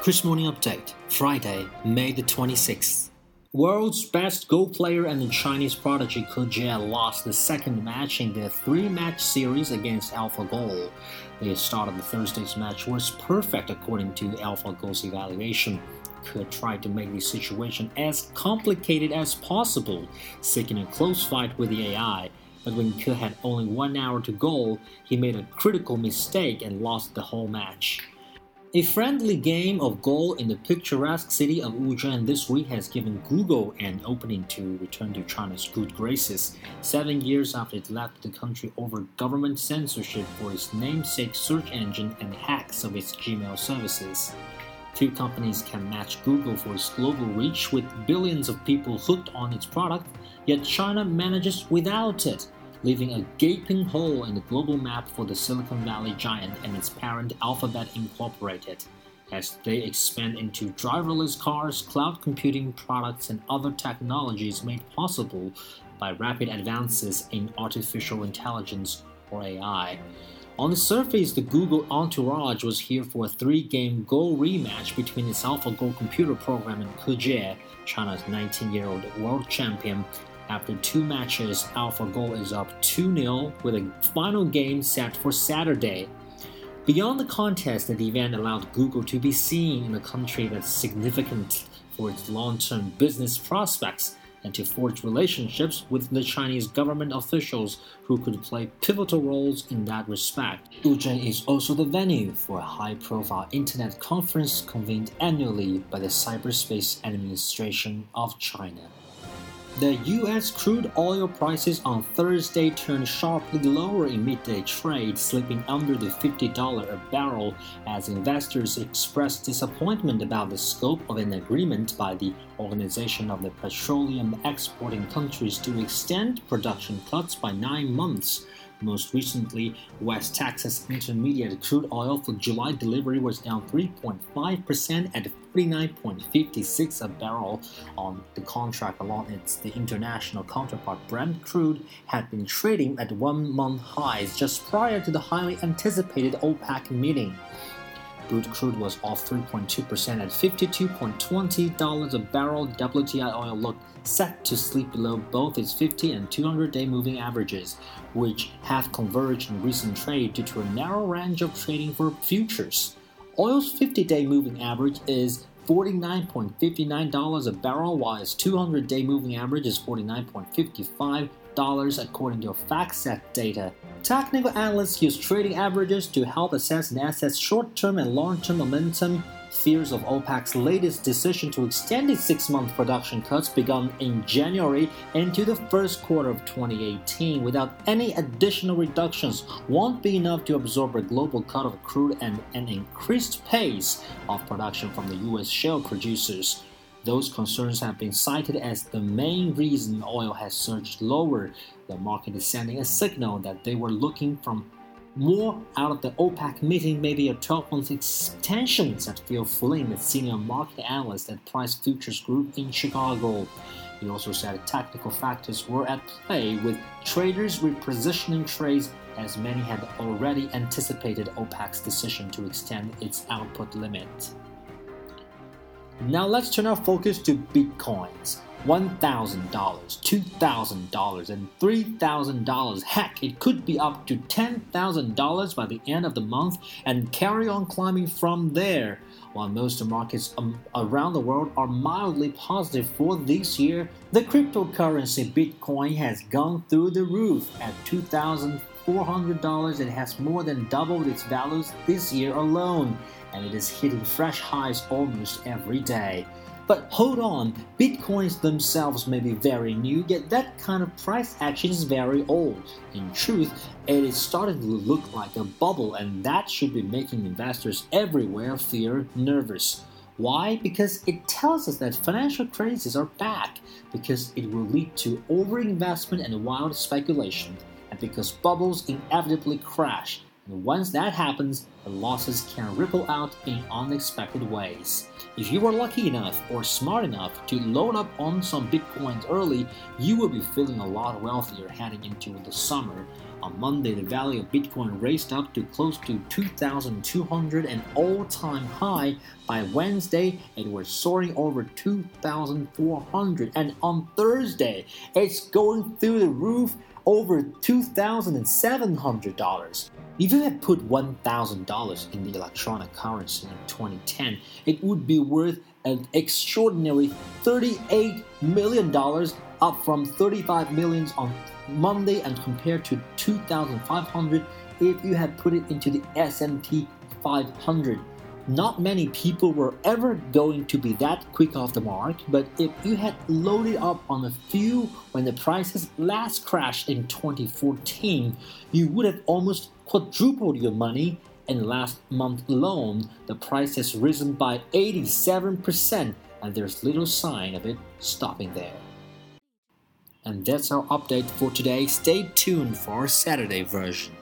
Kris Morning Update, Friday, May the 26th. World's best Go player and the Chinese prodigy Ke Jie lost the second match in the three-match series against AlphaGo. The start of Thursday's match was perfect according to AlphaGo's evaluation. Ke tried to make the situation as complicated as possible, seeking a close fight with the AI. But when Ke had only one hour to go, he made a critical mistake and lost the whole match. A friendly game of Go in the picturesque city of Wuzhen this week has given Google an opening to return to China's good graces, seven years after it left the country over government censorship for its namesake search engine and hacks of its Gmail services. Few companies can match Google for its global reach with billions of people hooked on its product, yet China manages without it leaving a gaping hole in the global map for the Silicon Valley giant and its parent Alphabet Incorporated as they expand into driverless cars, cloud computing products, and other technologies made possible by rapid advances in artificial intelligence or AI. On the surface, the Google entourage was here for a three game Go rematch between its AlphaGo computer program and Ke Jie, China's 19 year old world champion, after two matches, AlphaGo is up 2 0 with a final game set for Saturday. Beyond the contest, the event allowed Google to be seen in a country that's significant for its long term business prospects and to forge relationships with the Chinese government officials who could play pivotal roles in that respect. Wuzhen is also the venue for a high profile internet conference convened annually by the Cyberspace Administration of China. The U.S. crude oil prices on Thursday turned sharply lower in midday trade, slipping under the $50 a barrel as investors expressed disappointment about the scope of an agreement by the Organization of the Petroleum Exporting Countries to extend production cuts by nine months. Most recently, West Texas Intermediate crude oil for July delivery was down 3.5% at 49.56 a barrel on the contract along its the international counterpart Brent crude had been trading at one month highs just prior to the highly anticipated OPEC meeting. Brent crude was off 3.2% at $52.20 a barrel. WTI oil looked set to sleep below both its 50 and 200 day moving averages, which have converged in recent trade due to a narrow range of trading for futures. Oil's 50 day moving average is $49.59 a barrel, while its 200 day moving average is $49.55 according to FactSet data. Technical analysts use trading averages to help assess an asset's short term and long term momentum fears of OPEC's latest decision to extend its six month production cuts begun in January into the first quarter of 2018 without any additional reductions won't be enough to absorb a global cut of crude and an increased pace of production from the U.S. shale producers. Those concerns have been cited as the main reason oil has surged lower. The market is sending a signal that they were looking from more out of the OPEC meeting, maybe a 12 month extension, said Phil Flynn, the senior market analyst at Price Futures Group in Chicago. He also said technical factors were at play, with traders repositioning trades as many had already anticipated OPEC's decision to extend its output limit. Now let's turn our focus to Bitcoins. $1,000, $2,000, and $3,000. Heck, it could be up to $10,000 by the end of the month and carry on climbing from there. While most markets um, around the world are mildly positive for this year, the cryptocurrency Bitcoin has gone through the roof at $2,400 and has more than doubled its values this year alone, and it is hitting fresh highs almost every day. But hold on, bitcoins themselves may be very new, yet that kind of price action is very old. In truth, it is starting to look like a bubble, and that should be making investors everywhere feel nervous. Why? Because it tells us that financial crises are back, because it will lead to overinvestment and wild speculation, because bubbles inevitably crash. And once that happens, the losses can ripple out in unexpected ways. If you were lucky enough or smart enough to load up on some bitcoins early, you will be feeling a lot wealthier heading into the summer. On Monday, the value of Bitcoin raced up to close to 2,200, an all time high. By Wednesday, it was soaring over 2,400, and on Thursday, it's going through the roof over $2,700. If you had put $1,000 in the electronic currency in 2010, it would be worth an extraordinary $38 million, up from 35 millions on Monday and compared to 2,500 if you had put it into the S&P 500. Not many people were ever going to be that quick off the mark, but if you had loaded up on a few when the prices last crashed in 2014, you would have almost quadrupled your money. And last month alone, the price has risen by 87%, and there's little sign of it stopping there. And that's our update for today. Stay tuned for our Saturday version.